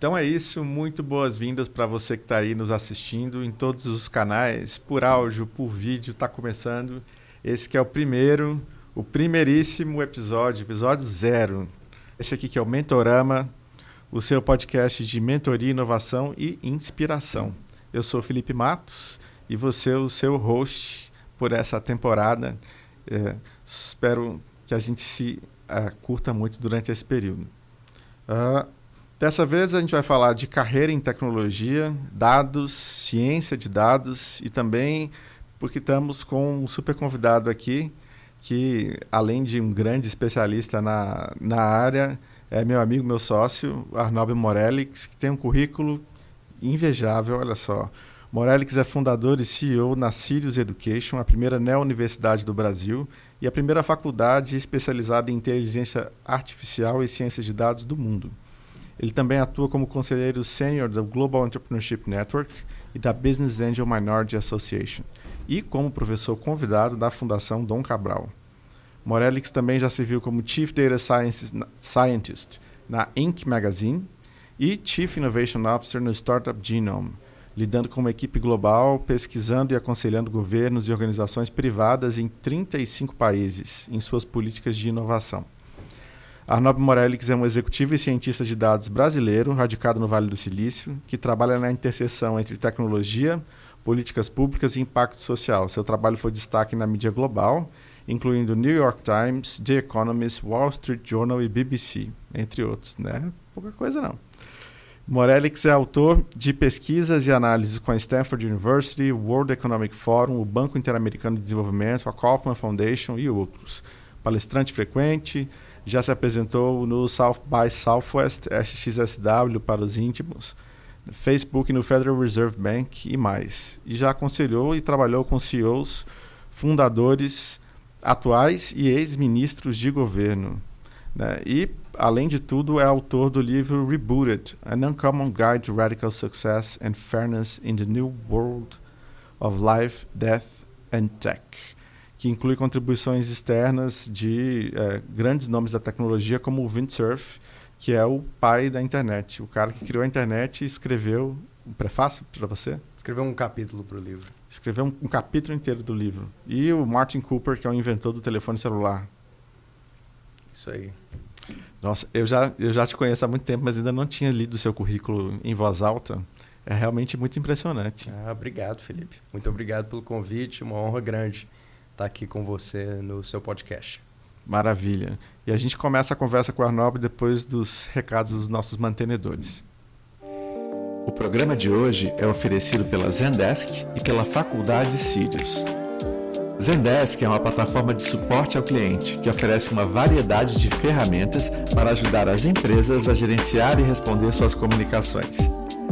Então é isso, muito boas-vindas para você que está aí nos assistindo em todos os canais, por áudio, por vídeo, está começando. Esse que é o primeiro, o primeiríssimo episódio, episódio zero. Esse aqui que é o Mentorama, o seu podcast de mentoria, inovação e inspiração. Eu sou Felipe Matos e você é o seu host por essa temporada. É, espero que a gente se uh, curta muito durante esse período. Uh, Dessa vez a gente vai falar de carreira em tecnologia, dados, ciência de dados e também porque estamos com um super convidado aqui que, além de um grande especialista na, na área, é meu amigo, meu sócio, Arnaldo Morelix, que tem um currículo invejável, olha só. Morelix é fundador e CEO na Sirius Education, a primeira neo-universidade do Brasil e a primeira faculdade especializada em inteligência artificial e ciência de dados do mundo. Ele também atua como conselheiro sênior do Global Entrepreneurship Network e da Business Angel Minority Association, e como professor convidado da Fundação Dom Cabral. Morelix também já se viu como Chief Data Scientist na Inc. Magazine e Chief Innovation Officer no Startup Genome, lidando com uma equipe global, pesquisando e aconselhando governos e organizações privadas em 35 países em suas políticas de inovação. Arnob Morelix é um executivo e cientista de dados brasileiro, radicado no Vale do Silício, que trabalha na interseção entre tecnologia, políticas públicas e impacto social. Seu trabalho foi destaque na mídia global, incluindo New York Times, The Economist, Wall Street Journal e BBC, entre outros. Né? Pouca coisa não. Morelix é autor de pesquisas e análises com a Stanford University, World Economic Forum, o Banco Interamericano de Desenvolvimento, a Kaufman Foundation e outros. Palestrante frequente, já se apresentou no South by Southwest, SXSW para os íntimos, Facebook no Federal Reserve Bank e mais. E já aconselhou e trabalhou com CEOs, fundadores atuais e ex-ministros de governo. Né? E, além de tudo, é autor do livro Rebooted, An Uncommon Guide to Radical Success and Fairness in the New World of Life, Death and Tech que inclui contribuições externas de é, grandes nomes da tecnologia, como o Windsurf, que é o pai da internet. O cara que criou a internet e escreveu um prefácio para você? Escreveu um capítulo para o livro. Escreveu um, um, capítulo inteiro do livro. E o Martin Cooper, que é o inventor do telefone celular. Isso aí. Nossa, eu já, eu já te conheço há muito tempo, mas ainda não tinha lido o seu currículo em voz alta. É realmente muito impressionante. Ah, obrigado, Felipe. Muito obrigado pelo convite, uma honra grande estar tá aqui com você no seu podcast. Maravilha. E a gente começa a conversa com o Arnob depois dos recados dos nossos mantenedores. O programa de hoje é oferecido pela Zendesk e pela Faculdade Sirius. Zendesk é uma plataforma de suporte ao cliente que oferece uma variedade de ferramentas para ajudar as empresas a gerenciar e responder suas comunicações.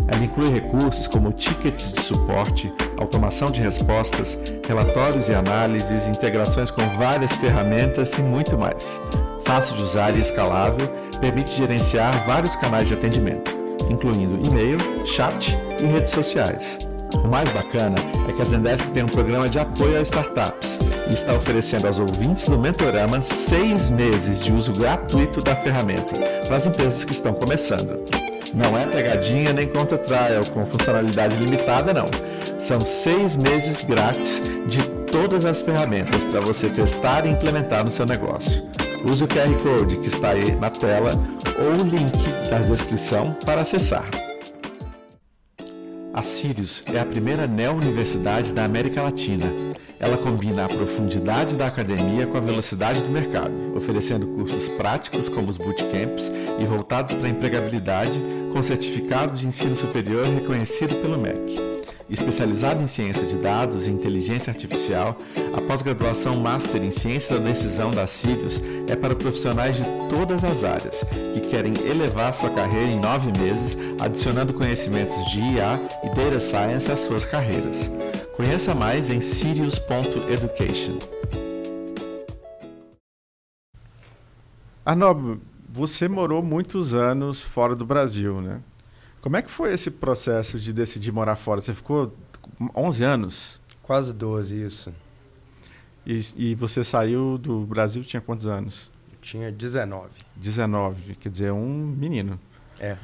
Ela inclui recursos como tickets de suporte, automação de respostas, relatórios e análises, integrações com várias ferramentas e muito mais. Fácil de usar e escalável, permite gerenciar vários canais de atendimento, incluindo e-mail, chat e redes sociais. O mais bacana é que a Zendesk tem um programa de apoio a startups e está oferecendo aos ouvintes do Mentorama seis meses de uso gratuito da ferramenta para as empresas que estão começando. Não é pegadinha nem conta trial com funcionalidade limitada, não. São seis meses grátis de todas as ferramentas para você testar e implementar no seu negócio. Use o QR Code que está aí na tela ou o link da descrição para acessar. A Sirius é a primeira neo-universidade da América Latina ela combina a profundidade da academia com a velocidade do mercado, oferecendo cursos práticos como os bootcamps e voltados para a empregabilidade, com certificado de ensino superior reconhecido pelo MEC. Especializado em ciência de dados e inteligência artificial, a pós-graduação Master em Ciência da Decisão da Sirius é para profissionais de todas as áreas que querem elevar sua carreira em nove meses, adicionando conhecimentos de IA e Data Science às suas carreiras. Conheça mais em sirius.education. Arnob, você morou muitos anos fora do Brasil, né? Como é que foi esse processo de decidir morar fora? Você ficou 11 anos? Quase 12, isso. E, e você saiu do Brasil tinha quantos anos? Eu tinha 19. 19, quer dizer, um menino. É.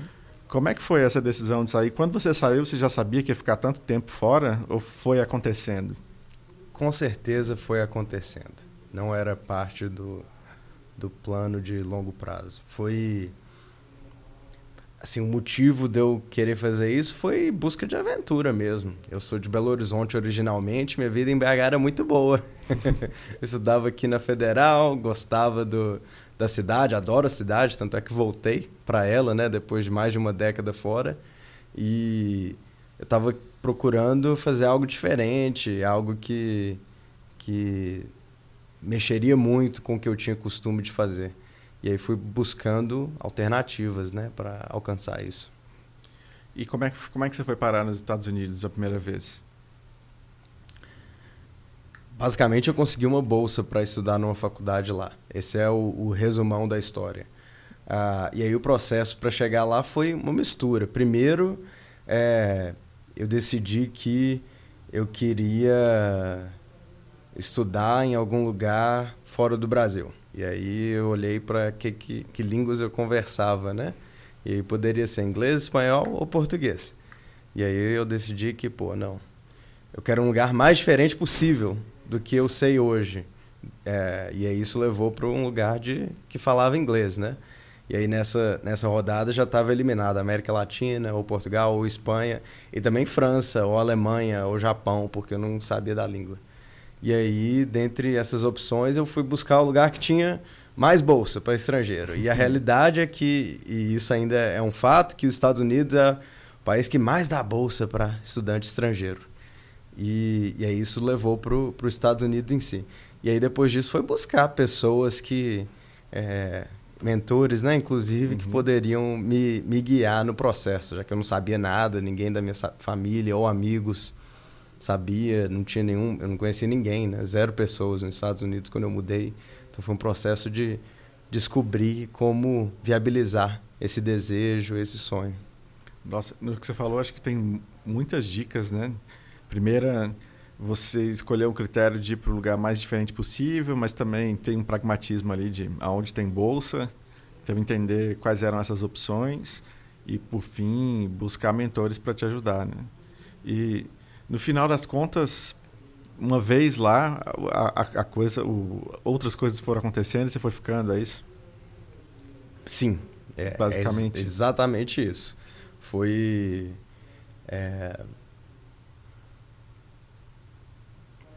como é que foi essa decisão de sair? Quando você saiu, você já sabia que ia ficar tanto tempo fora ou foi acontecendo? Com certeza foi acontecendo. Não era parte do, do plano de longo prazo. Foi assim, o motivo de eu querer fazer isso foi busca de aventura mesmo. Eu sou de Belo Horizonte originalmente, minha vida em BH era muito boa. eu estudava aqui na Federal, gostava do, da cidade, adoro a cidade, tanto é que voltei para ela, né, depois de mais de uma década fora. E eu estava procurando fazer algo diferente, algo que que mexeria muito com o que eu tinha costume de fazer. E aí fui buscando alternativas, né, para alcançar isso. E como é, que, como é que você foi parar nos Estados Unidos a primeira vez? Basicamente, eu consegui uma bolsa para estudar numa faculdade lá. Esse é o, o resumão da história. Ah, e aí o processo para chegar lá foi uma mistura. Primeiro, é, eu decidi que eu queria estudar em algum lugar fora do Brasil. E aí eu olhei para que, que, que línguas eu conversava, né? E aí poderia ser inglês, espanhol ou português. E aí eu decidi que, pô, não. Eu quero um lugar mais diferente possível do que eu sei hoje. É, e aí isso levou para um lugar de que falava inglês, né? E aí nessa, nessa rodada já estava eliminada América Latina, ou Portugal, ou Espanha, e também França, ou Alemanha, ou Japão, porque eu não sabia da língua. E aí, dentre essas opções, eu fui buscar o lugar que tinha mais bolsa para estrangeiro. E a realidade é que, e isso ainda é um fato, que os Estados Unidos é o país que mais dá bolsa para estudante estrangeiro. E, e aí isso levou para os Estados Unidos em si. E aí depois disso foi buscar pessoas que... É, mentores, né, inclusive, uhum. que poderiam me, me guiar no processo, já que eu não sabia nada, ninguém da minha família ou amigos sabia, não tinha nenhum, eu não conhecia ninguém, né? Zero pessoas nos Estados Unidos quando eu mudei. Então foi um processo de descobrir como viabilizar esse desejo, esse sonho. Nossa, no que você falou, acho que tem muitas dicas, né? Primeira, você escolher um critério de ir para o lugar mais diferente possível, mas também tem um pragmatismo ali de aonde tem bolsa, então entender quais eram essas opções e, por fim, buscar mentores para te ajudar, né? E no final das contas, uma vez lá, a, a coisa, o, outras coisas foram acontecendo e você foi ficando, é isso? Sim, é, basicamente. É exatamente isso. Foi é,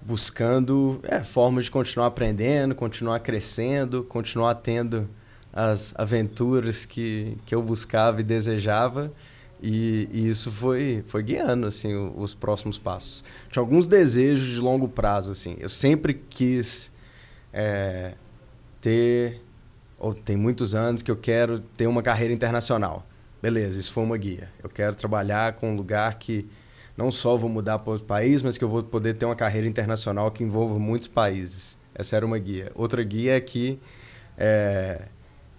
buscando é, formas de continuar aprendendo, continuar crescendo, continuar tendo as aventuras que, que eu buscava e desejava e, e, isso foi, foi guiando assim, os próximos passos. Tinha alguns desejos de longo prazo. Assim. Eu sempre quis é, ter, ou tem muitos anos que eu quero ter uma carreira internacional. Beleza, isso foi uma guia. Eu quero trabalhar com um lugar que não só vou mudar para outro país, mas que eu vou poder ter uma carreira internacional que envolva muitos países. Essa era uma guia. Outra guia é que é,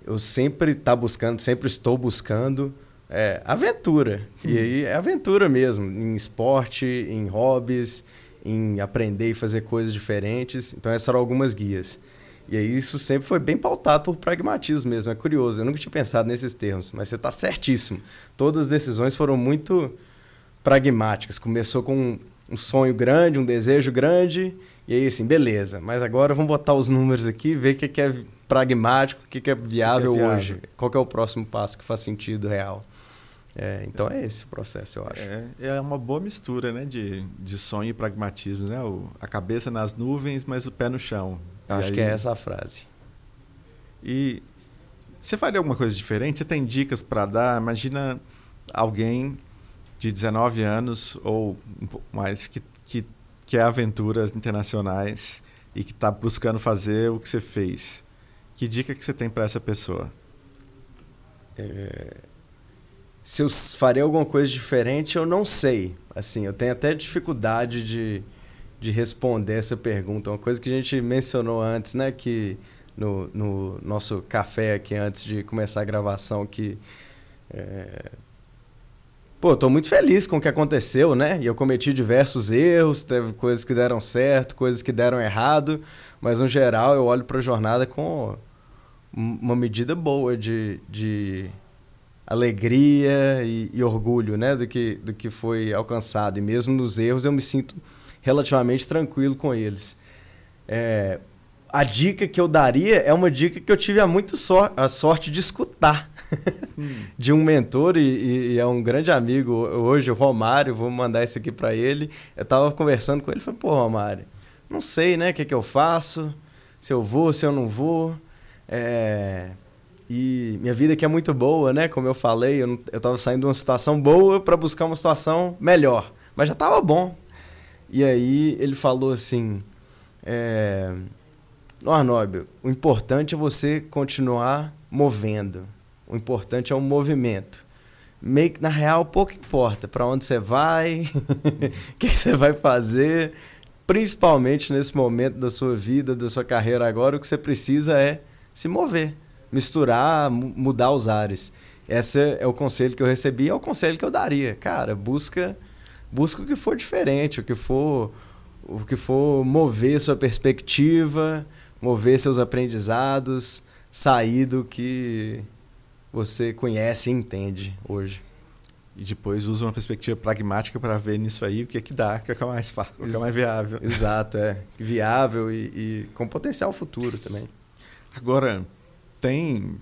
eu sempre tá buscando, sempre estou buscando é, aventura. E aí é aventura mesmo, em esporte, em hobbies, em aprender e fazer coisas diferentes. Então essas eram algumas guias. E aí isso sempre foi bem pautado por pragmatismo mesmo. É curioso, eu nunca tinha pensado nesses termos, mas você está certíssimo. Todas as decisões foram muito pragmáticas. Começou com um sonho grande, um desejo grande, e aí assim, beleza, mas agora vamos botar os números aqui, ver o que é pragmático, o que é viável, que é viável. hoje, qual é o próximo passo que faz sentido real. É, então é esse o processo, eu acho. É, é uma boa mistura né, de, de sonho e pragmatismo. Né? O, a cabeça nas nuvens, mas o pé no chão. Acho aí... que é essa a frase. E você faria alguma coisa diferente? Você tem dicas para dar? Imagina alguém de 19 anos ou mais que, que quer aventuras internacionais e que está buscando fazer o que você fez. Que dica que você tem para essa pessoa? É, se eu faria alguma coisa diferente, eu não sei. Assim, eu tenho até dificuldade de, de responder essa pergunta. Uma coisa que a gente mencionou antes, né? Que no, no nosso café aqui antes de começar a gravação, que... É... Pô, tô muito feliz com o que aconteceu, né? E eu cometi diversos erros, teve coisas que deram certo, coisas que deram errado, mas no geral eu olho para a jornada com uma medida boa de, de alegria e, e, orgulho né, do, que, do que foi alcançado. E mesmo nos erros eu me sinto relativamente tranquilo com eles. É, a dica que eu daria é uma dica que eu tive a muito so a sorte de escutar hum. de um mentor e, e, é um grande amigo hoje, o Romário. Vou mandar isso aqui para ele. Eu estava conversando com ele, falei: "Pô, Romário, não sei, né, o que, que eu faço, se eu vou, se eu não vou. É, e minha vida aqui é muito boa, né? Como eu falei, eu, eu tava saindo de uma situação boa para buscar uma situação melhor. Mas já tava bom. E aí ele falou assim: é, Arnóbio, o importante é você continuar movendo. O importante é o movimento. Meio que, na real, pouco importa para onde você vai, o que, que você vai fazer. Principalmente nesse momento da sua vida, da sua carreira agora, o que você precisa é se mover misturar, mudar os ares. Esse é o conselho que eu recebi, é o conselho que eu daria. Cara, busca busca o que for diferente, o que for o que for mover sua perspectiva, mover seus aprendizados, sair do que você conhece e entende hoje. E depois usa uma perspectiva pragmática para ver nisso aí o que é que dá, o que é, mais fácil, o que é mais viável. Exato, é. Viável e, e com potencial futuro também. Agora, tem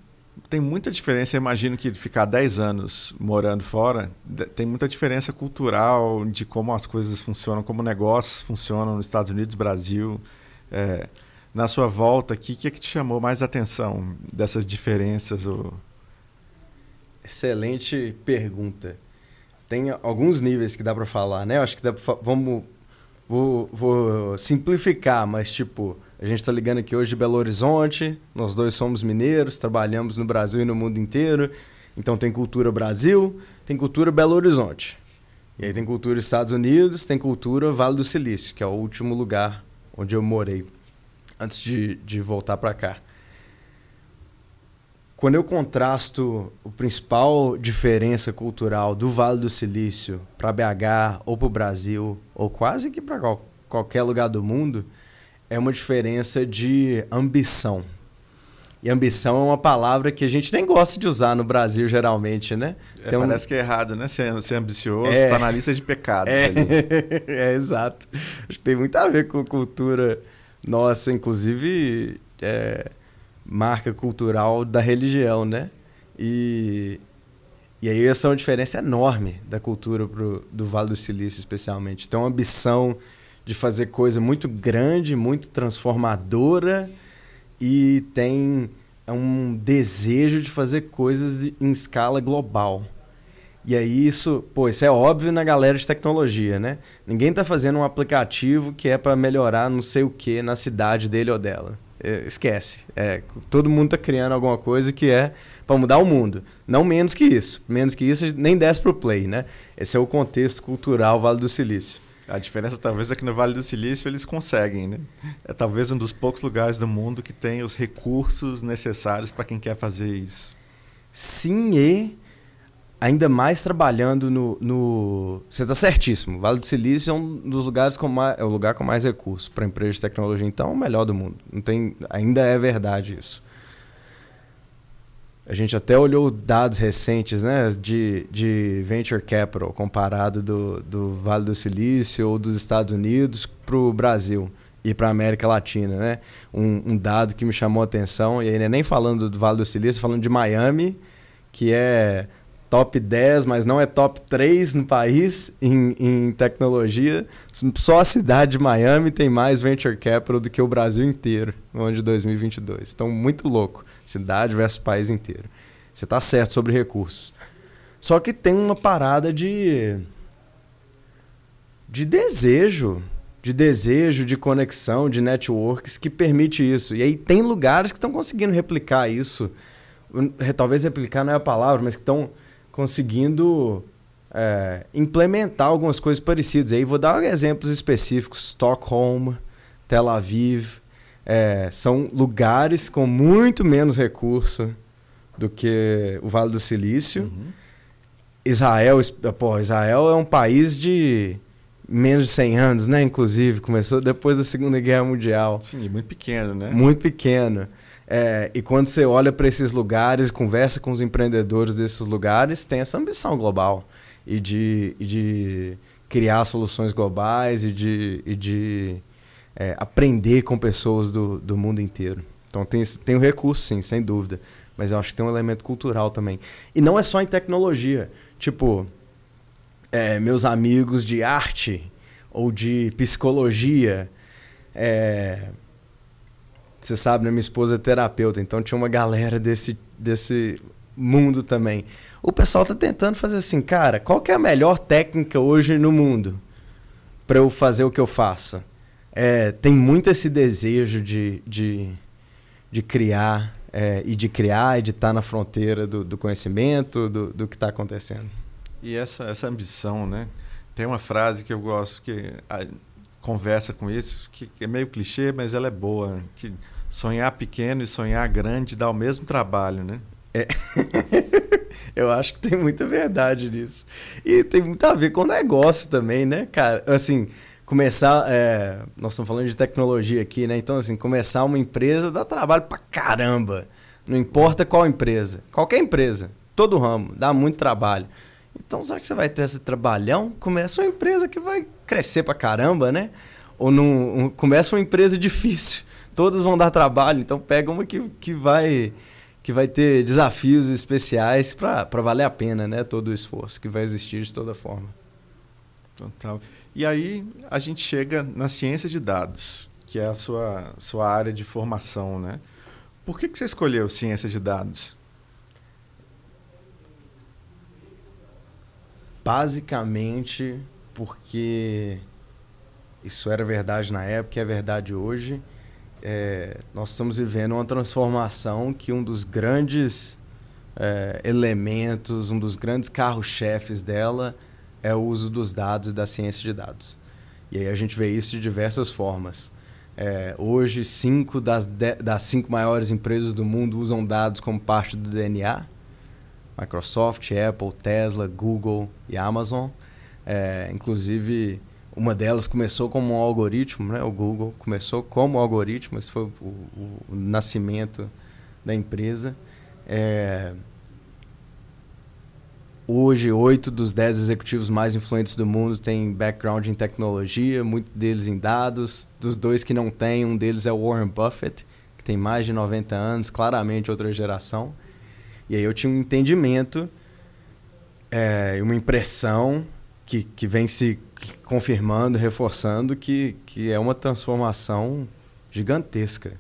tem muita diferença. Eu imagino que ficar 10 anos morando fora tem muita diferença cultural de como as coisas funcionam, como negócios funcionam nos Estados Unidos, Brasil. É, na sua volta aqui, o que, é que te chamou mais atenção dessas diferenças? Ou... Excelente pergunta. Tem alguns níveis que dá para falar, né? Eu acho que dá pra, vamos vou, vou simplificar, mas tipo a gente está ligando aqui hoje de Belo Horizonte, nós dois somos mineiros, trabalhamos no Brasil e no mundo inteiro. Então tem cultura Brasil, tem cultura Belo Horizonte. E aí tem cultura Estados Unidos, tem cultura Vale do Silício, que é o último lugar onde eu morei antes de, de voltar para cá. Quando eu contrasto a principal diferença cultural do Vale do Silício para BH ou para o Brasil, ou quase que para qual, qualquer lugar do mundo, é uma diferença de ambição. E ambição é uma palavra que a gente nem gosta de usar no Brasil, geralmente, né? É, parece um... que é errado, né? Ser, ser ambicioso está é... na lista de pecados. É... é, exato. Acho que tem muito a ver com cultura nossa, inclusive é, marca cultural da religião, né? E, e aí essa é uma diferença enorme da cultura pro, do Vale do Silício, especialmente. Então, ambição de fazer coisa muito grande, muito transformadora e tem um desejo de fazer coisas em escala global. E aí isso, pô, isso é óbvio na galera de tecnologia, né? Ninguém está fazendo um aplicativo que é para melhorar não sei o que na cidade dele ou dela. É, esquece. É, todo mundo está criando alguma coisa que é para mudar o mundo. Não menos que isso. Menos que isso nem desce pro play, né? Esse é o contexto cultural Vale do Silício. A diferença talvez é que no Vale do Silício eles conseguem, né? É talvez um dos poucos lugares do mundo que tem os recursos necessários para quem quer fazer isso. Sim, e ainda mais trabalhando no, no... Você está certíssimo. Vale do Silício é um dos lugares com mais... é o lugar com mais recursos para empresas de tecnologia, então é o melhor do mundo. Não tem... Ainda é verdade isso. A gente até olhou dados recentes né, de, de venture capital comparado do, do Vale do Silício ou dos Estados Unidos para o Brasil e para a América Latina. Né? Um, um, dado que me chamou a atenção, e aí é nem falando do Vale do Silício, falando de Miami, que é top 10, mas não é top 3 no país em, em tecnologia. Só a cidade de Miami tem mais venture capital do que o Brasil inteiro no ano de 2022. Então, muito louco cidade versus país inteiro. Você está certo sobre recursos. Só que tem uma parada de de desejo, de desejo, de conexão, de networks que permite isso. E aí tem lugares que estão conseguindo replicar isso. Talvez replicar não é a palavra, mas que estão conseguindo é, implementar algumas coisas parecidas. Aí vou dar exemplos específicos: Stockholm, Tel Aviv, é, são lugares com muito menos recurso do que o Vale do Silício. Uhum. Israel, pô, Israel é um país de menos de 100 anos, né? Inclusive, começou depois da Segunda Guerra Mundial. Sim, muito pequeno, né? Muito pequeno. É, e quando você olha para esses lugares, conversa com os empreendedores desses lugares, tem essa ambição global e de, e de criar soluções globais e de, e de é, aprender com pessoas do, do mundo inteiro. Então tem, tem o recurso, sim, sem dúvida. Mas eu acho que tem um elemento cultural também. E não é só em tecnologia. Tipo, é, meus amigos de arte ou de psicologia. É, você sabe, né? Minha esposa é terapeuta, então tinha uma galera desse, desse mundo também. O pessoal tá tentando fazer assim, cara, qual que é a melhor técnica hoje no mundo para eu fazer o que eu faço? É, tem muito esse desejo de, de, de criar é, e de criar e de estar tá na fronteira do, do conhecimento, do, do que está acontecendo. E essa, essa ambição, né? Tem uma frase que eu gosto que a, conversa com isso, que é meio clichê, mas ela é boa, que sonhar pequeno e sonhar grande dá o mesmo trabalho, né? É. eu acho que tem muita verdade nisso. E tem muito a ver com o negócio também, né, cara? Assim, começar. É, nós estamos falando de tecnologia aqui, né? Então, assim, começar uma empresa dá trabalho pra caramba. Não importa qual empresa. Qualquer empresa. Todo ramo. Dá muito trabalho. Então, será que você vai ter esse trabalhão? Começa uma empresa que vai crescer pra caramba, né? Ou num, um, começa uma empresa difícil. Todas vão dar trabalho. Então, pega uma que, que vai que vai ter desafios especiais para valer a pena, né? Todo o esforço que vai existir de toda forma. Total. E aí a gente chega na ciência de dados, que é a sua, sua área de formação, né? Por que, que você escolheu ciência de dados? Basicamente porque isso era verdade na época e é verdade hoje. É, nós estamos vivendo uma transformação que um dos grandes é, elementos, um dos grandes carros-chefes dela é o uso dos dados e da ciência de dados. E aí a gente vê isso de diversas formas. É, hoje, cinco das, das cinco maiores empresas do mundo usam dados como parte do DNA. Microsoft, Apple, Tesla, Google e Amazon. É, inclusive, uma delas começou como um algoritmo, né? o Google começou como algoritmo, esse foi o, o, o nascimento da empresa. É, hoje, oito dos dez executivos mais influentes do mundo têm background em tecnologia, muitos deles em dados. Dos dois que não têm, um deles é o Warren Buffett, que tem mais de 90 anos, claramente outra geração. E aí eu tinha um entendimento é, uma impressão que, que vem se confirmando, reforçando que, que é uma transformação gigantesca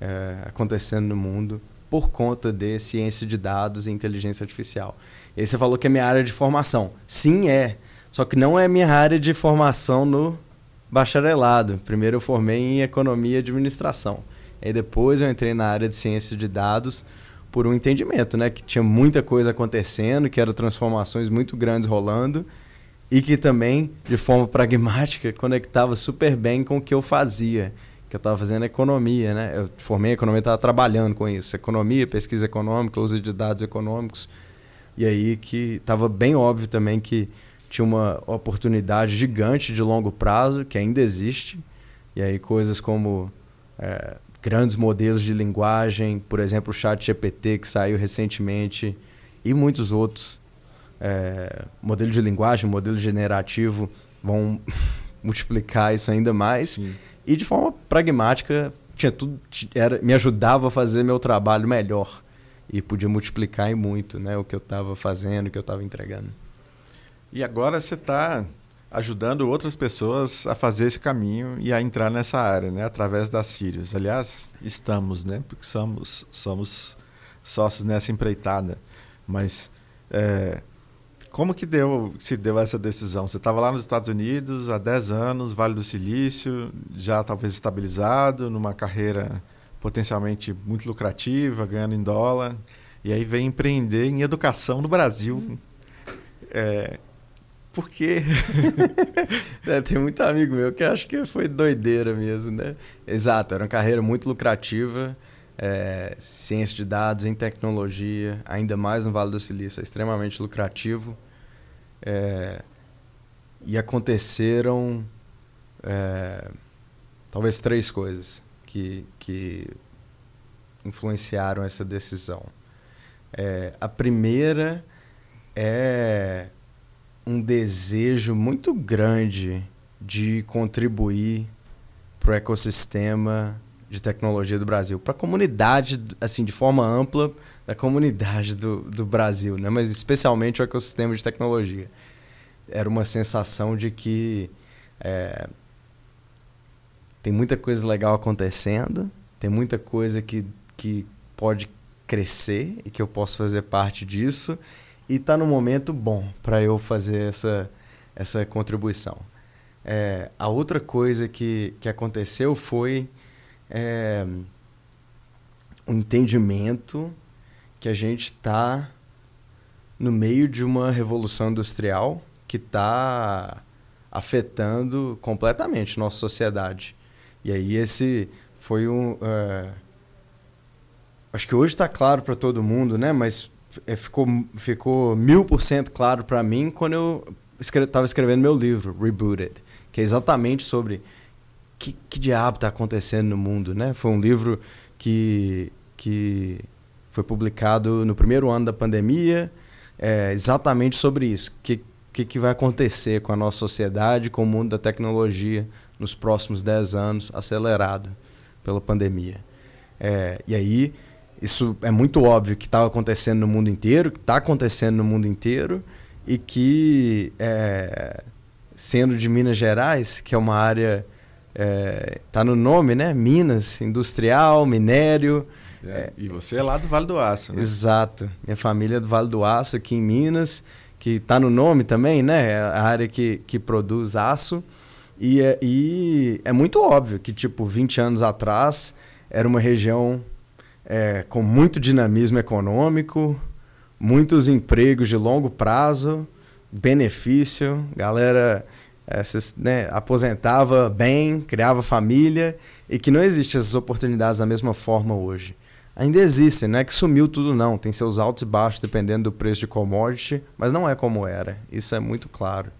é, acontecendo no mundo por conta de ciência de dados e inteligência artificial. E aí você falou que é minha área de formação. Sim, é. Só que não é minha área de formação no bacharelado. Primeiro eu formei em economia e administração. E depois eu entrei na área de ciência de dados por um entendimento, né? Que tinha muita coisa acontecendo, que eram transformações muito grandes rolando e que também, de forma pragmática, conectava super bem com o que eu fazia. Que eu estava fazendo economia, né? Eu formei economia, estava trabalhando com isso. Economia, pesquisa econômica, uso de dados econômicos. E aí que estava bem óbvio também que tinha uma oportunidade gigante de longo prazo, que ainda existe. E aí coisas como é, grandes modelos de linguagem, por exemplo, o chat GPT que saiu recentemente e muitos outros. É, modelo de linguagem, modelo generativo vão multiplicar isso ainda mais. Sim. E de forma pragmática, tinha tudo, era, me ajudava a fazer meu trabalho melhor. E podia multiplicar em muito né, o que eu estava fazendo, o que eu estava entregando. E agora você está ajudando outras pessoas a fazer esse caminho e a entrar nessa área, né, através da Sirius. Aliás, estamos, né, porque somos somos sócios nessa empreitada. Mas é, como que deu, se deu essa decisão? Você estava lá nos Estados Unidos há 10 anos, Vale do Silício, já talvez estabilizado, numa carreira potencialmente muito lucrativa, ganhando em dólar, e aí vem empreender em educação no Brasil. É, por quê? é, tem muito amigo meu que acho que foi doideira mesmo, né? Exato, era uma carreira muito lucrativa, é, ciência de dados, em tecnologia, ainda mais no Vale do Silício, é extremamente lucrativo. É, e aconteceram é, talvez três coisas que, que influenciaram essa decisão. É, a primeira é um desejo muito grande de contribuir para o ecossistema de tecnologia do Brasil, para a comunidade, assim, de forma ampla, da comunidade do, do Brasil, né? mas especialmente o ecossistema de tecnologia. Era uma sensação de que é, tem muita coisa legal acontecendo, tem muita coisa que, que pode crescer e que eu posso fazer parte disso, e está no momento bom para eu fazer essa, essa contribuição. É, a outra coisa que, que aconteceu foi é, um entendimento que a gente está no meio de uma revolução industrial que está afetando completamente nossa sociedade. E aí esse foi um... Uh, acho que hoje está claro para todo mundo, né? Mas é, ficou, ficou mil por cento claro para mim quando eu estava escrevendo meu livro, Rebooted que é exatamente sobre que, que diabo está acontecendo no mundo, né? Foi um livro que, que foi publicado no primeiro ano da pandemia, é, exatamente sobre isso. O que, que, que vai acontecer com a nossa sociedade, com o mundo da tecnologia nos próximos 10 anos, acelerado pela pandemia. É, e aí, isso é muito óbvio que estava acontecendo no mundo inteiro, que está acontecendo no mundo inteiro, e que é, sendo de Minas Gerais, que é uma área é, tá no nome, né? Minas, industrial, minério. É, e você é lá do Vale do Aço, né? Exato. Minha família é do Vale do Aço, aqui em Minas, que tá no nome também, né? É a área que, que produz aço. E é, e é muito óbvio que, tipo, 20 anos atrás era uma região é, com muito dinamismo econômico, muitos empregos de longo prazo, benefício, galera é, né, aposentava bem, criava família e que não existem essas oportunidades da mesma forma hoje. Ainda existem, não é que sumiu tudo não, tem seus altos e baixos dependendo do preço de commodity, mas não é como era, isso é muito claro.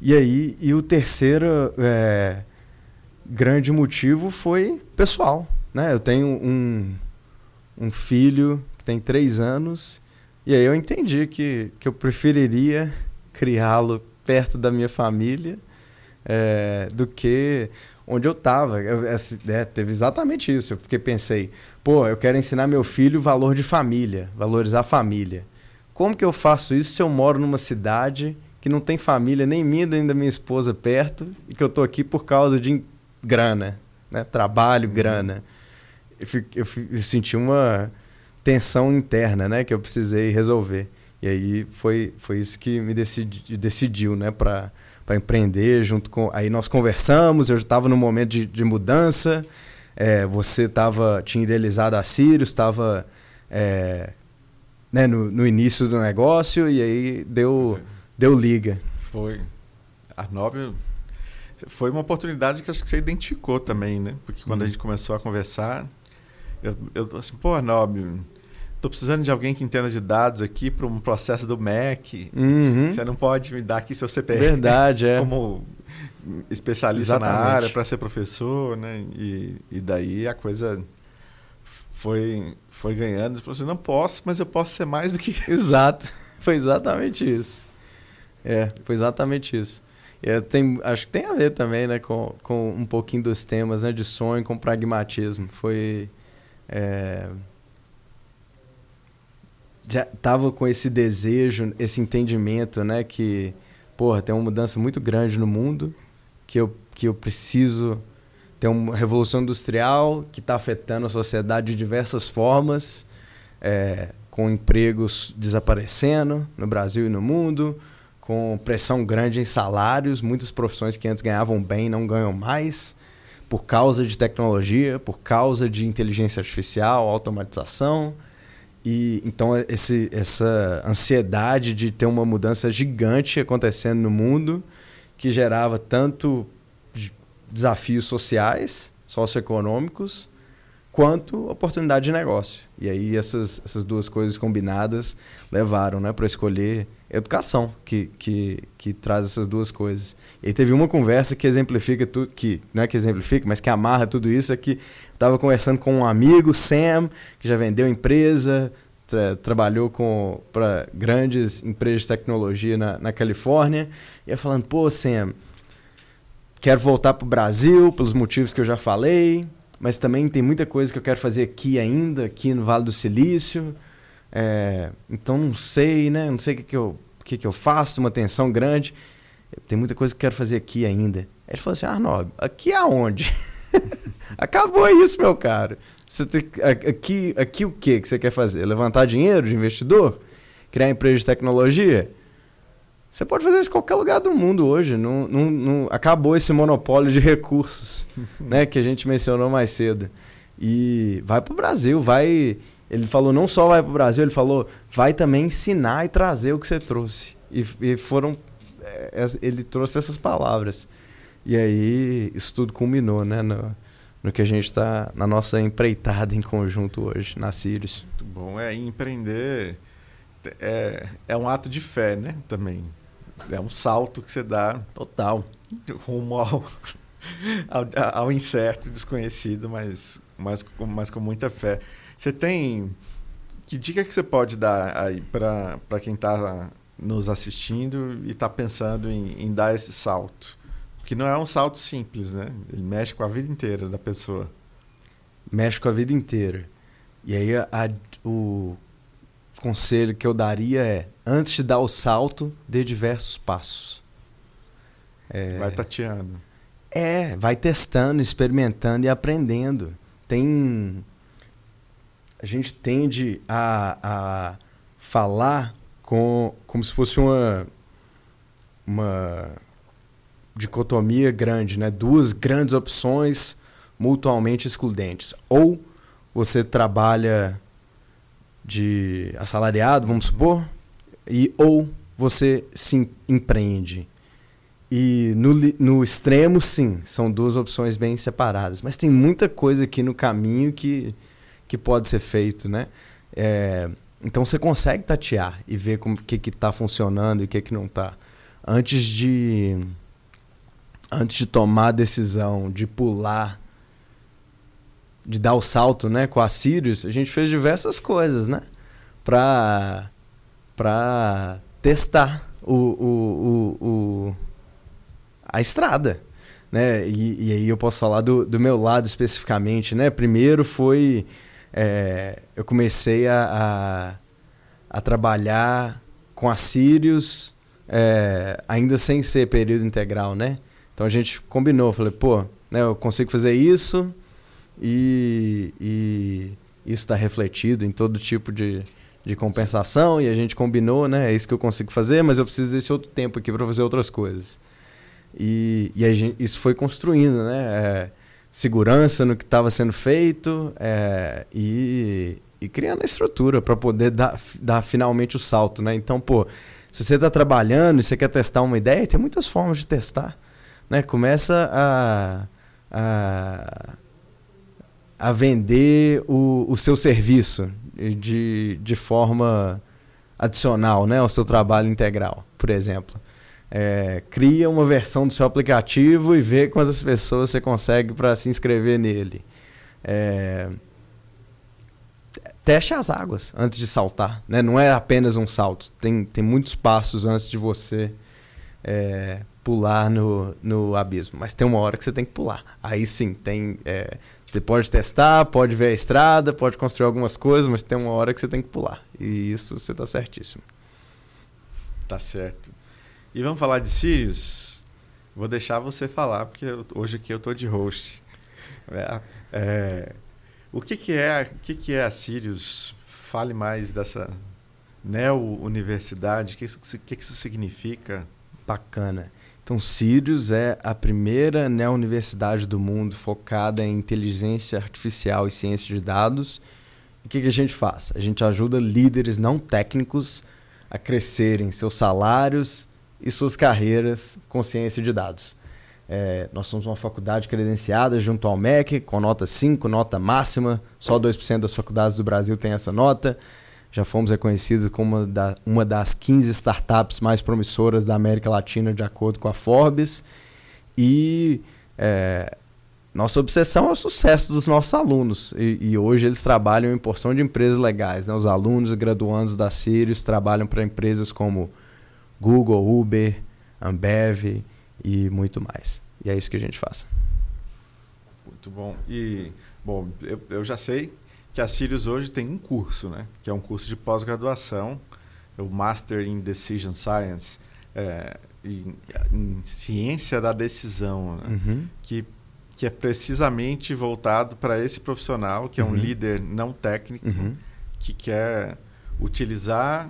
E aí, e o terceiro é, grande motivo foi pessoal. Né? Eu tenho um, um filho que tem três anos e aí eu entendi que, que eu preferiria criá-lo perto da minha família é, do que onde eu estava. É, teve exatamente isso. Fiquei pensei, pô, eu quero ensinar meu filho o valor de família, valorizar a família. Como que eu faço isso se eu moro numa cidade que não tem família nem minha nem da minha esposa perto e que eu estou aqui por causa de grana, né? Trabalho, uhum. grana. Eu, eu, eu senti uma tensão interna, né, que eu precisei resolver. E aí foi, foi isso que me decidi, decidiu, né, para empreender junto com aí nós conversamos eu estava no momento de, de mudança é, você tava tinha idealizado a Sirius estava é, né, no, no início do negócio e aí deu deu liga foi a Nobel foi uma oportunidade que acho que você identificou também né porque quando a uhum. gente começou a conversar eu, eu assim, pô, Nob, tô precisando de alguém que entenda de dados aqui para um processo do MEC. Uhum. Você não pode me dar aqui seu CPF. Verdade, é. Como especialista Exatamente. na área para ser professor, né? E, e daí a coisa foi foi ganhando. Você falou assim, não posso, mas eu posso ser mais do que isso. Exato. Foi exatamente isso. É, foi exatamente isso. É, tem, acho que tem a ver também, né, com, com um pouquinho dos temas, né, de sonho com pragmatismo. Foi é, já tava com esse desejo, esse entendimento, né, que porra, tem uma mudança muito grande no mundo, que eu que eu preciso ter uma revolução industrial que está afetando a sociedade de diversas formas, é, com empregos desaparecendo no Brasil e no mundo, com pressão grande em salários, muitas profissões que antes ganhavam bem não ganham mais por causa de tecnologia, por causa de inteligência artificial, automatização. E então esse, essa ansiedade de ter uma mudança gigante acontecendo no mundo que gerava tanto desafios sociais, socioeconômicos, quanto oportunidade de negócio. E aí essas, essas duas coisas combinadas levaram né, para escolher educação, que, que, que traz essas duas coisas. E teve uma conversa que exemplifica tudo, que não é que exemplifica, mas que amarra tudo isso, é que eu estava conversando com um amigo, Sam, que já vendeu empresa, tra trabalhou para grandes empresas de tecnologia na, na Califórnia, e ia falando, pô, Sam, quero voltar para o Brasil pelos motivos que eu já falei, mas também tem muita coisa que eu quero fazer aqui ainda, aqui no Vale do Silício. É, então não sei, né? Não sei o que, que, eu, que, que eu faço, uma tensão grande. Tem muita coisa que eu quero fazer aqui ainda. Ele falou assim: Arnob, aqui aonde? Acabou isso, meu caro. Você tem, aqui, aqui o que que você quer fazer? Levantar dinheiro de investidor? Criar empresa de tecnologia? Você pode fazer isso em qualquer lugar do mundo hoje. Não, não, não acabou esse monopólio de recursos né, que a gente mencionou mais cedo. E vai para o Brasil, vai. Ele falou não só vai para o Brasil, ele falou vai também ensinar e trazer o que você trouxe. E, e foram. É, ele trouxe essas palavras. E aí isso tudo culminou né, no, no que a gente está na nossa empreitada em conjunto hoje, na Sirius. Muito bom. É empreender é, é um ato de fé, né? Também é um salto que você dá total rumo ao, ao, ao incerto, desconhecido, mas, mas, mas com muita fé. Você tem. Que dica que você pode dar aí para quem está nos assistindo e está pensando em, em dar esse salto? Que não é um salto simples, né? Ele mexe com a vida inteira da pessoa. Mexe com a vida inteira. E aí a, a, o conselho que eu daria é antes de dar o salto, dê diversos passos. É, vai tateando. É, vai testando, experimentando e aprendendo. Tem. A gente tende a, a falar com, como se fosse uma, uma dicotomia grande, né? duas grandes opções mutuamente excludentes. Ou você trabalha de assalariado, vamos supor, e ou você se empreende. E no, no extremo, sim, são duas opções bem separadas. Mas tem muita coisa aqui no caminho que, que pode ser feito, né? É, então você consegue tatear e ver o que está funcionando e o que, que não está. Antes de, antes de tomar a decisão de pular, de dar o salto né, com a Sirius, a gente fez diversas coisas, né? Para para testar o, o, o, o, a estrada. Né? E, e, aí eu posso falar do, do meu lado especificamente. Né? Primeiro foi. É, eu comecei a, a, a, trabalhar com a Sirius, é, ainda sem ser período integral, né? Então a gente combinou, falei, pô, né, eu consigo fazer isso e, e isso está refletido em todo tipo de, de compensação e a gente combinou, né? É isso que eu consigo fazer, mas eu preciso desse outro tempo aqui para fazer outras coisas. E, e gente, isso foi construindo, né? É, segurança no que estava sendo feito é, e, e, criando a estrutura para poder dar, dar finalmente o salto, né? Então, pô, se você está trabalhando e você quer testar uma ideia, tem muitas formas de testar, né? Começa a, a, a vender o, o seu serviço de, de forma adicional né, ao seu trabalho integral, por exemplo. É, cria uma versão do seu aplicativo e vê quantas pessoas você consegue para se inscrever nele. É, teste as águas antes de saltar. Né? Não é apenas um salto, tem, tem muitos passos antes de você é, pular no, no abismo. Mas tem uma hora que você tem que pular. Aí sim, tem, é, você pode testar, pode ver a estrada, pode construir algumas coisas, mas tem uma hora que você tem que pular. E isso você está certíssimo. Tá certo. E vamos falar de Sirius? Vou deixar você falar, porque eu, hoje aqui eu tô de host. É, é, o que, que é o que, que é a Sirius? Fale mais dessa neo-universidade. O que, que, que isso significa? Bacana. Então, Sirius é a primeira neo-universidade do mundo focada em inteligência artificial e ciência de dados. o que, que a gente faz? A gente ajuda líderes não técnicos a crescerem seus salários e suas carreiras com ciência de dados. É, nós somos uma faculdade credenciada junto ao MEC, com nota 5, nota máxima. Só 2% das faculdades do Brasil tem essa nota. Já fomos reconhecidos como uma, da, uma das 15 startups mais promissoras da América Latina, de acordo com a Forbes. E é, nossa obsessão é o sucesso dos nossos alunos. E, e, hoje eles trabalham em porção de empresas legais. Né? Os alunos e graduandos da Sirius trabalham para empresas como Google, Uber, Ambev, e muito mais. E é isso que a gente faz. Muito bom. E, bom, eu, eu já sei que a Sirius hoje tem um curso, né? Que é um curso de pós-graduação, o Master in Decision Science, é, em, em, Ciência da Decisão, né? uhum. que, que é precisamente voltado para esse profissional, que é um uhum. líder não técnico, uhum. que quer utilizar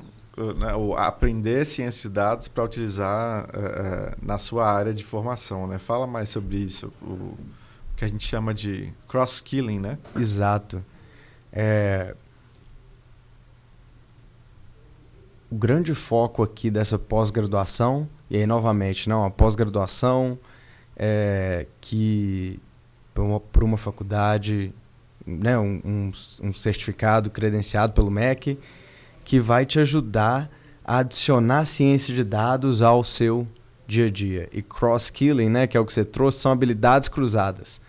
né, aprender ciência de dados para utilizar uh, na sua área de formação, né? Fala mais sobre isso, o que a gente chama de cross-skilling, né? Exato. É... O grande foco aqui dessa pós-graduação, e aí novamente, não, a pós-graduação é, que por uma, uma faculdade, né, um, um, um certificado credenciado pelo MEC, que vai te ajudar a adicionar ciência de dados ao seu dia a dia. E cross-skilling, né, que é o que você trouxe, são habilidades cruzadas.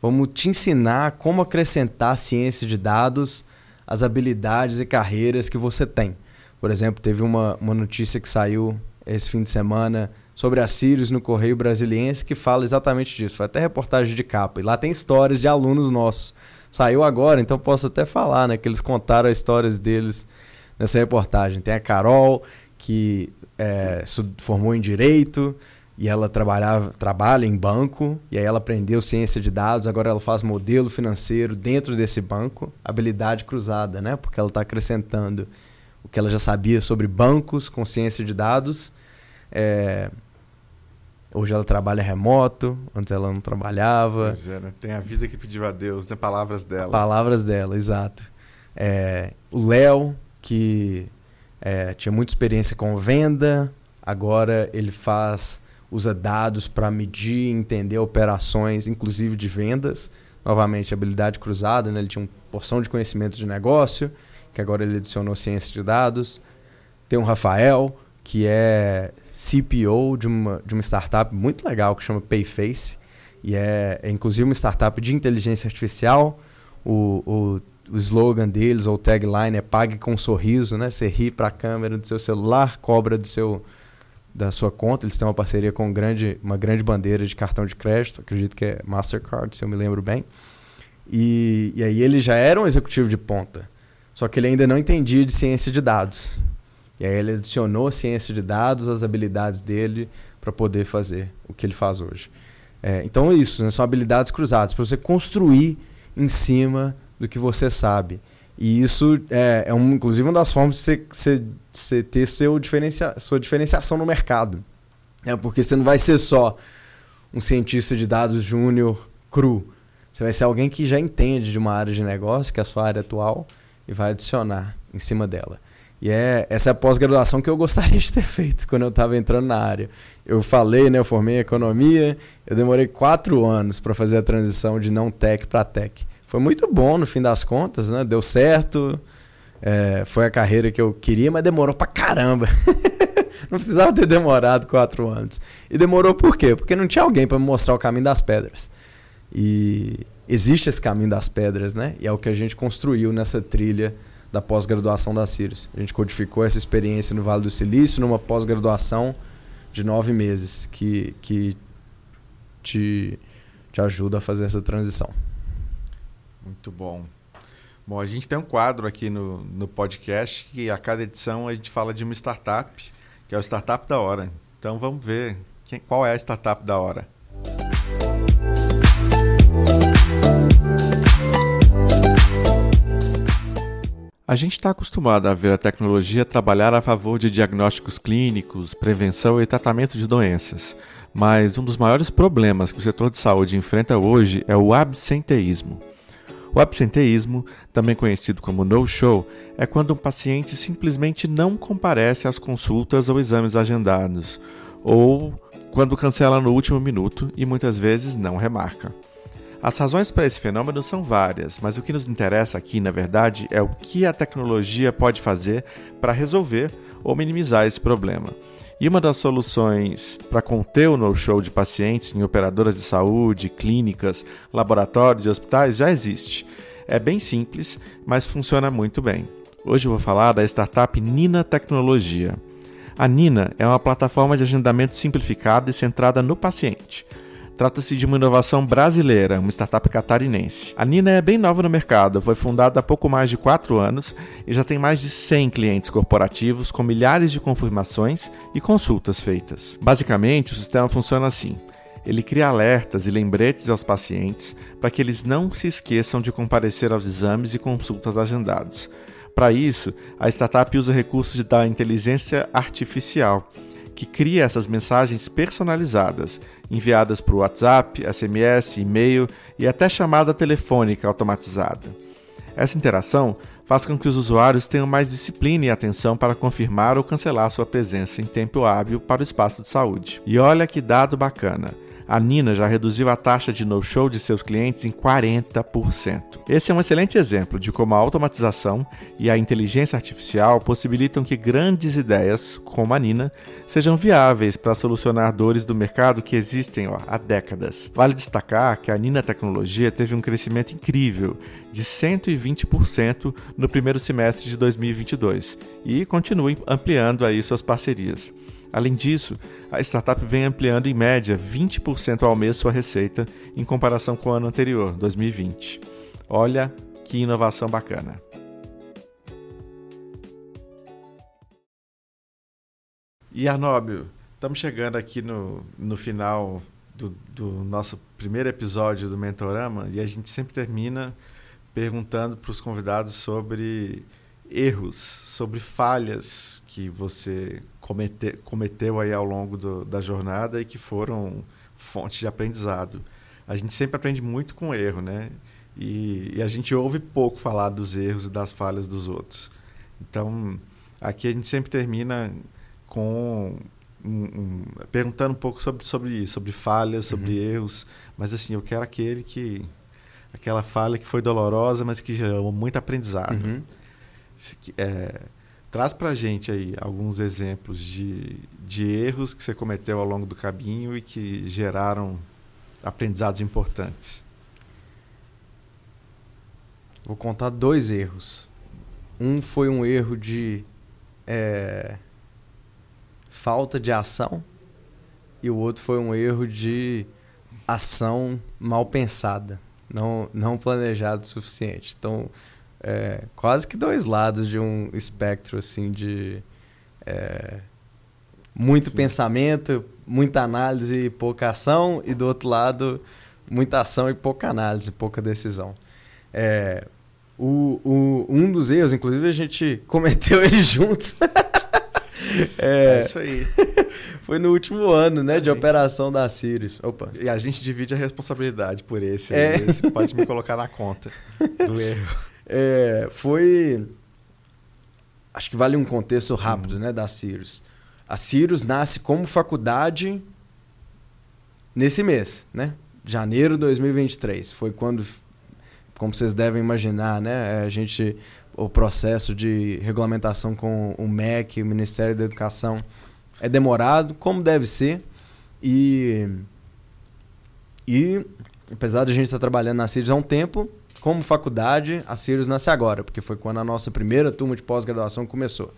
Vamos te ensinar como acrescentar ciência de dados às habilidades e carreiras que você tem. Por exemplo, teve uma, uma notícia que saiu esse fim de semana sobre a Sirius no Correio Brasiliense que fala exatamente disso. Foi até reportagem de capa. E lá tem histórias de alunos nossos. Saiu agora, então posso até falar, né? Que eles contaram as histórias deles nessa reportagem. Tem a Carol, que é, formou em Direito e ela trabalhava, trabalha em banco, e aí ela aprendeu ciência de dados, agora ela faz modelo financeiro dentro desse banco, habilidade cruzada, né? Porque ela está acrescentando o que ela já sabia sobre bancos com ciência de dados. É, Hoje ela trabalha remoto, antes ela não trabalhava. Pois é, né? tem a vida que pediu a Deus, tem palavras dela. Palavras dela, exato. É, o Léo, que é, tinha muita experiência com venda, agora ele faz usa dados para medir, entender operações, inclusive de vendas. Novamente, habilidade cruzada, né? ele tinha uma porção de conhecimento de negócio, que agora ele adicionou ciência de dados. Tem o Rafael, que é CPO de uma, de uma startup muito legal que chama Payface, e é, é inclusive uma startup de inteligência artificial. O, o o slogan deles ou tagline é pague com um sorriso, né? Você ri para a câmera do seu celular, cobra do seu da sua conta. Eles têm uma parceria com um grande, uma grande bandeira de cartão de crédito, acredito que é Mastercard, se eu me lembro bem. E, e aí ele já era um executivo de ponta, só que ele ainda não entendia de ciência de dados. E aí ele adicionou ciência de dados às habilidades dele para poder fazer o que ele faz hoje. É, então é isso, né? são habilidades cruzadas para você construir em cima do que você sabe. E isso é, é um, inclusive uma das formas de você, ter seu diferencia, sua diferenciação no mercado. É porque você não vai ser só um cientista de dados júnior cru. Você vai ser alguém que já entende de uma área de negócio, que é a sua área atual, e vai adicionar em cima dela. E é essa é a pós-graduação que eu gostaria de ter feito quando eu estava entrando na área. Eu falei, né, eu formei em economia, eu demorei quatro anos para fazer a transição de não tech para tech foi muito bom no fim das contas, né? Deu certo. É, foi a carreira que eu queria, mas demorou pra caramba. não precisava ter demorado quatro anos. E demorou por quê? Porque não tinha alguém para me mostrar o caminho das pedras. E existe esse caminho das pedras, né? E é o que a gente construiu nessa trilha da pós-graduação da Sirius. A gente codificou essa experiência no Vale do Silício numa pós-graduação de nove meses que, que te, te ajuda a fazer essa transição. Muito bom. Bom, a gente tem um quadro aqui no, no podcast que a cada edição a gente fala de uma startup, que é o Startup da Hora. Então vamos ver quem, qual é a startup da hora. A gente está acostumado a ver a tecnologia trabalhar a favor de diagnósticos clínicos, prevenção e tratamento de doenças. Mas um dos maiores problemas que o setor de saúde enfrenta hoje é o absenteísmo. O absenteísmo, também conhecido como no-show, é quando um paciente simplesmente não comparece às consultas ou exames agendados, ou quando cancela no último minuto e muitas vezes não remarca. As razões para esse fenômeno são várias, mas o que nos interessa aqui, na verdade, é o que a tecnologia pode fazer para resolver ou minimizar esse problema. E uma das soluções para conter o no-show de pacientes em operadoras de saúde, clínicas, laboratórios e hospitais já existe. É bem simples, mas funciona muito bem. Hoje eu vou falar da startup Nina Tecnologia. A Nina é uma plataforma de agendamento simplificada e centrada no paciente. Trata-se de uma inovação brasileira, uma startup catarinense. A Nina é bem nova no mercado, foi fundada há pouco mais de 4 anos e já tem mais de 100 clientes corporativos com milhares de confirmações e consultas feitas. Basicamente, o sistema funciona assim. Ele cria alertas e lembretes aos pacientes para que eles não se esqueçam de comparecer aos exames e consultas agendados. Para isso, a startup usa recursos da inteligência artificial que cria essas mensagens personalizadas, enviadas por WhatsApp, SMS, e-mail e até chamada telefônica automatizada. Essa interação faz com que os usuários tenham mais disciplina e atenção para confirmar ou cancelar sua presença em tempo hábil para o espaço de saúde. E olha que dado bacana! A Nina já reduziu a taxa de no-show de seus clientes em 40%. Esse é um excelente exemplo de como a automatização e a inteligência artificial possibilitam que grandes ideias, como a Nina, sejam viáveis para solucionar dores do mercado que existem ó, há décadas. Vale destacar que a Nina Tecnologia teve um crescimento incrível de 120% no primeiro semestre de 2022 e continua ampliando aí suas parcerias. Além disso, a startup vem ampliando em média 20% ao mês sua receita em comparação com o ano anterior, 2020. Olha que inovação bacana. E Arnóbio, estamos chegando aqui no, no final do, do nosso primeiro episódio do Mentorama e a gente sempre termina perguntando para os convidados sobre erros, sobre falhas que você comete, cometeu aí ao longo do, da jornada e que foram fonte de aprendizado. A gente sempre aprende muito com erro, né? E, e, a gente ouve pouco falar dos erros e das falhas dos outros. Então, aqui a gente sempre termina com um, um, perguntando um pouco sobre, sobre isso, sobre falhas, sobre uhum. erros. Mas assim, eu quero aquele que aquela falha que foi dolorosa, mas que gerou muito aprendizado. Uhum. É, Traz para a gente aí alguns exemplos de, de erros que você cometeu ao longo do caminho e que geraram aprendizados importantes. Vou contar dois erros. Um foi um erro de é, falta de ação e o outro foi um erro de ação mal pensada, não, não planejado o suficiente. Então, é, quase que dois lados de um espectro assim de é, muito Sim. pensamento, muita análise e pouca ação, e do outro lado, muita ação e pouca análise, pouca decisão. É, o, o, um dos erros, inclusive, a gente cometeu ele juntos. é, é, isso aí. Foi no último ano, né, a de gente... operação da Sirius. Opa. E a gente divide a responsabilidade por esse. É. Esse pode me colocar na conta do erro. É, foi. Acho que vale um contexto rápido uhum. né, da Cirrus. A Cirrus nasce como faculdade nesse mês, né? Janeiro de 2023. Foi quando, como vocês devem imaginar, né? A gente. O processo de regulamentação com o MEC, o Ministério da Educação, é demorado, como deve ser. E. E, apesar de a gente estar trabalhando na Cirrus há um tempo, como faculdade, a Sirius nasce agora, porque foi quando a nossa primeira turma de pós-graduação começou.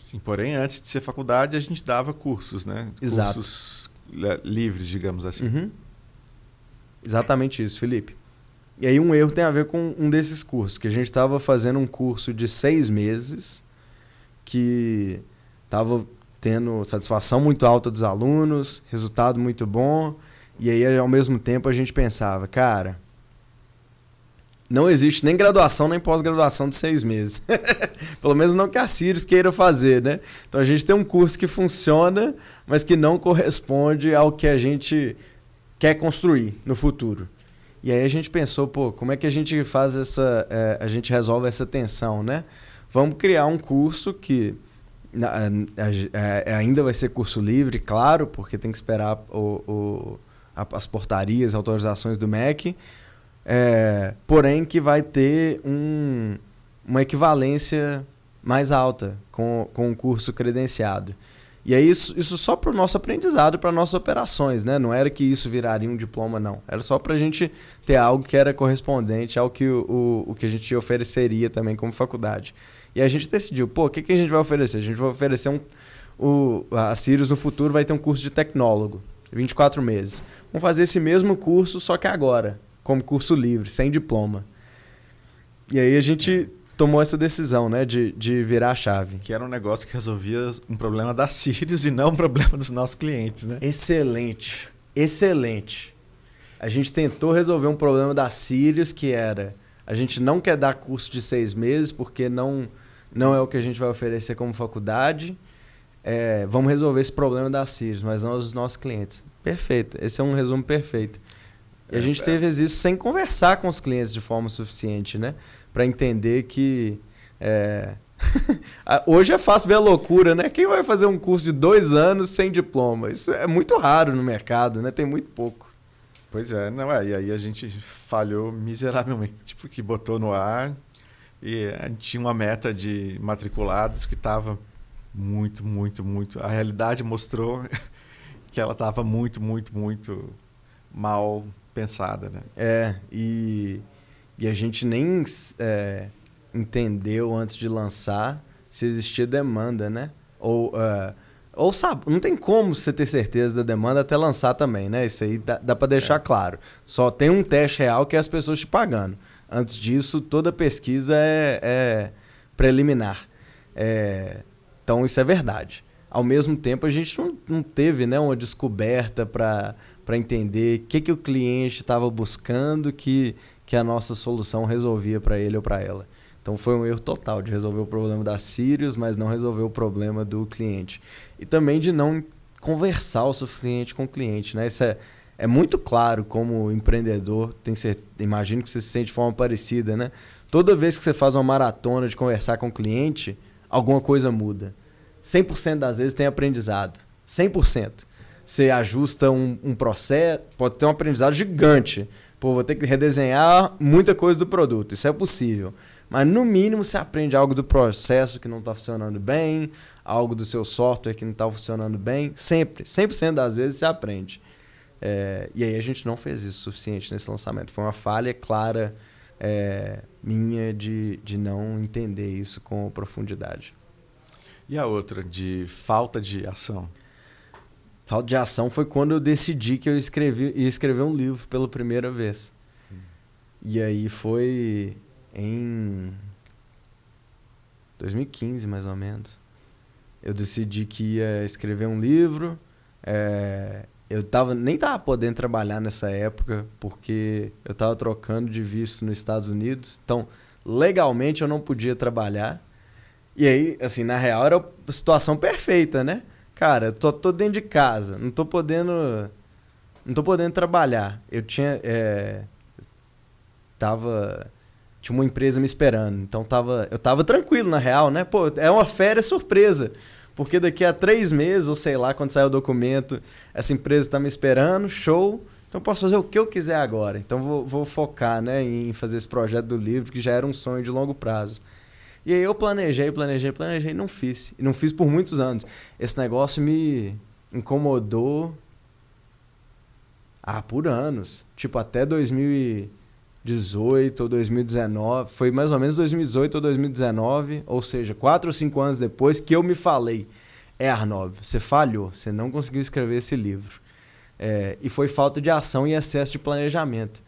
Sim, porém, antes de ser faculdade, a gente dava cursos, né? Exato. Cursos livres, digamos assim. Uhum. Exatamente isso, Felipe. E aí um erro tem a ver com um desses cursos, que a gente estava fazendo um curso de seis meses, que estava tendo satisfação muito alta dos alunos, resultado muito bom, e aí ao mesmo tempo a gente pensava, cara, não existe nem graduação nem pós-graduação de seis meses. Pelo menos não que a Sirius queira fazer, né? Então a gente tem um curso que funciona, mas que não corresponde ao que a gente quer construir no futuro. E aí a gente pensou, pô, como é que a gente faz essa. É, a gente resolve essa tensão, né? Vamos criar um curso que é, ainda vai ser curso livre, claro, porque tem que esperar o, o as portarias, autorizações do MEC, é, porém que vai ter um, uma equivalência mais alta com, com o curso credenciado. E é isso, isso só para o nosso aprendizado, para nossas operações, né? Não era que isso viraria um diploma, não. Era só para a gente ter algo que era correspondente ao que o, o, que a gente ofereceria também como faculdade. E a gente decidiu, pô, o que, que a gente vai oferecer? A gente vai oferecer um... O, a Sirius no futuro vai ter um curso de tecnólogo, 24 meses. Vamos fazer esse mesmo curso, só que agora, como curso livre, sem diploma. E aí a gente tomou essa decisão, né, de, de virar a chave. Que era um negócio que resolvia um problema da Sirius e não um problema dos nossos clientes, né? Excelente, excelente. A gente tentou resolver um problema da Sirius que era a gente não quer dar curso de seis meses porque não não é o que a gente vai oferecer como faculdade. É, vamos resolver esse problema da Sirius, mas não os nossos clientes. Perfeito. Esse é um resumo perfeito. E a é, gente é. teve isso sem conversar com os clientes de forma suficiente, né? para entender que. É... Hoje é fácil ver a loucura, né? Quem vai fazer um curso de dois anos sem diploma? Isso é muito raro no mercado, né? Tem muito pouco. Pois é, não é. E aí a gente falhou miseravelmente, porque botou no ar e a gente tinha uma meta de matriculados que estava muito, muito, muito. A realidade mostrou que ela estava muito, muito, muito mal pensada, né? É, e e a gente nem é, entendeu antes de lançar se existia demanda, né? Ou, uh, ou sabe, não tem como você ter certeza da demanda até lançar também, né? Isso aí dá, dá para deixar é. claro. Só tem um teste real que é as pessoas te pagando. Antes disso, toda pesquisa é, é preliminar. É, então, isso é verdade. Ao mesmo tempo, a gente não, não teve né, uma descoberta para entender o que, que o cliente estava buscando que que a nossa solução resolvia para ele ou para ela. Então foi um erro total de resolver o problema da Sirius, mas não resolver o problema do cliente. E também de não conversar o suficiente com o cliente. Né? Isso é, é muito claro como empreendedor, tem ser, imagino que você se sente de forma parecida. Né? Toda vez que você faz uma maratona de conversar com o cliente, alguma coisa muda. 100% das vezes tem aprendizado. 100%. Você ajusta um, um processo, pode ter um aprendizado gigante Pô, vou ter que redesenhar muita coisa do produto. Isso é possível. Mas no mínimo você aprende algo do processo que não está funcionando bem, algo do seu software que não está funcionando bem. Sempre, 100% das vezes você aprende. É, e aí a gente não fez isso o suficiente nesse lançamento. Foi uma falha clara é, minha de, de não entender isso com profundidade. E a outra, de falta de ação? Falta de ação foi quando eu decidi que eu escrevi, ia escrever um livro pela primeira vez. E aí foi em 2015, mais ou menos. Eu decidi que ia escrever um livro. É, eu tava, nem tava podendo trabalhar nessa época, porque eu tava trocando de visto nos Estados Unidos. Então, legalmente eu não podia trabalhar. E aí, assim, na real era a situação perfeita, né? Cara, tô, tô dentro de casa, não tô podendo. Não tô podendo trabalhar. Eu tinha. É, tava. Tinha uma empresa me esperando. Então tava. Eu tava tranquilo, na real, né? Pô, é uma férias surpresa. Porque daqui a três meses, ou sei lá, quando sair o documento, essa empresa tá me esperando, show. Então posso fazer o que eu quiser agora. Então vou, vou focar né, em fazer esse projeto do livro, que já era um sonho de longo prazo. E aí eu planejei, planejei, planejei, não fiz. E não fiz por muitos anos. Esse negócio me incomodou ah, por anos. Tipo, até 2018 ou 2019. Foi mais ou menos 2018 ou 2019. Ou seja, quatro ou cinco anos depois que eu me falei. É, Arnob, você falhou. Você não conseguiu escrever esse livro. É, e foi falta de ação e excesso de planejamento.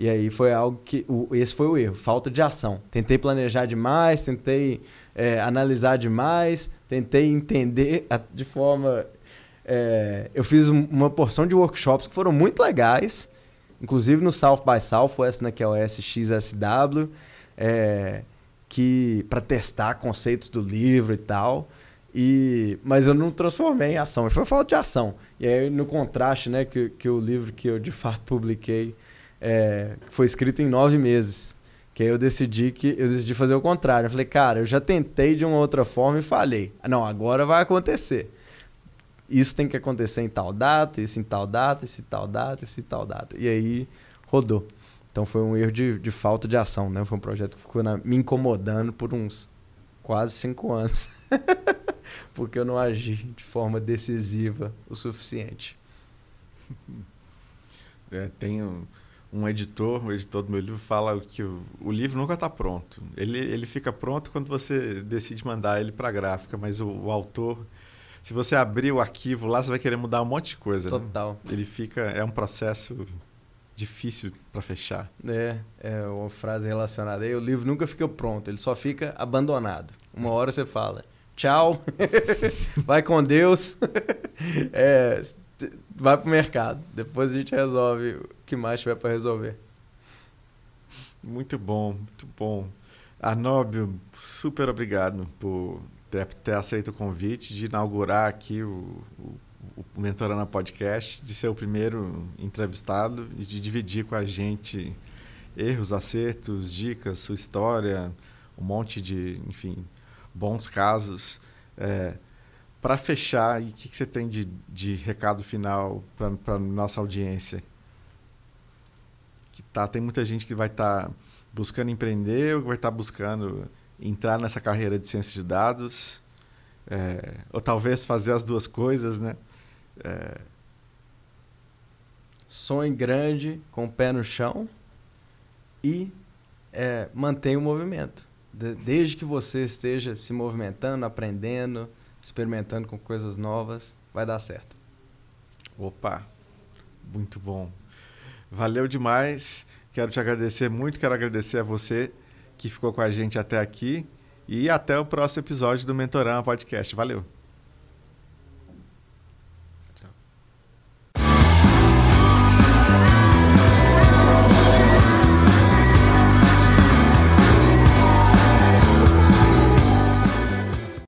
E aí foi algo que. O, esse foi o erro, falta de ação. Tentei planejar demais, tentei é, analisar demais, tentei entender de forma. É, eu fiz uma porção de workshops que foram muito legais, inclusive no South by Southwest, né, que é o SXSW, é, que para testar conceitos do livro e tal. E, mas eu não transformei em ação, foi falta de ação. E aí, no contraste, né, que, que o livro que eu de fato publiquei é, foi escrito em nove meses. Que aí eu decidi que eu decidi fazer o contrário. Eu falei, cara, eu já tentei de uma outra forma e falhei. Não, agora vai acontecer. Isso tem que acontecer em tal data, isso em tal data, isso em tal data, isso em tal data. E aí rodou. Então foi um erro de, de falta de ação, né? Foi um projeto que ficou na, me incomodando por uns quase cinco anos. Porque eu não agi de forma decisiva o suficiente. É, tem um, um, editor, o editor do meu livro, fala que o, o livro nunca está pronto. Ele, ele fica pronto quando você decide mandar ele para a gráfica, mas o, o, autor, se você abrir o arquivo lá, você vai querer mudar um monte de coisa. Né? Total. Né? Ele fica, é um processo difícil para fechar. É, é uma frase relacionada aí. O livro nunca fica pronto, ele só fica abandonado. Uma hora você fala, tchau, vai com Deus, é, vai pro mercado. Depois a gente resolve que mais tiver para resolver. Muito bom, muito bom. Arnóbio, super obrigado por ter, ter aceito o convite de inaugurar aqui o, o o Mentorana Podcast, de ser o primeiro entrevistado e de dividir com a gente erros, acertos, dicas, sua história, um monte de, enfim, bons casos. É, para fechar, o que, que você tem de, de recado final para nossa audiência? Que tá, tem muita gente que vai estar tá buscando empreender ou vai estar tá buscando entrar nessa carreira de ciência de dados, é, ou talvez fazer as duas coisas, né? É... Sonhe grande, com o pé no chão e é, mantenha o movimento. De, desde que você esteja se movimentando, aprendendo, experimentando com coisas novas, vai dar certo. Opa, muito bom. Valeu demais. Quero te agradecer muito, quero agradecer a você que ficou com a gente até aqui e até o próximo episódio do Mentorama Podcast. Valeu.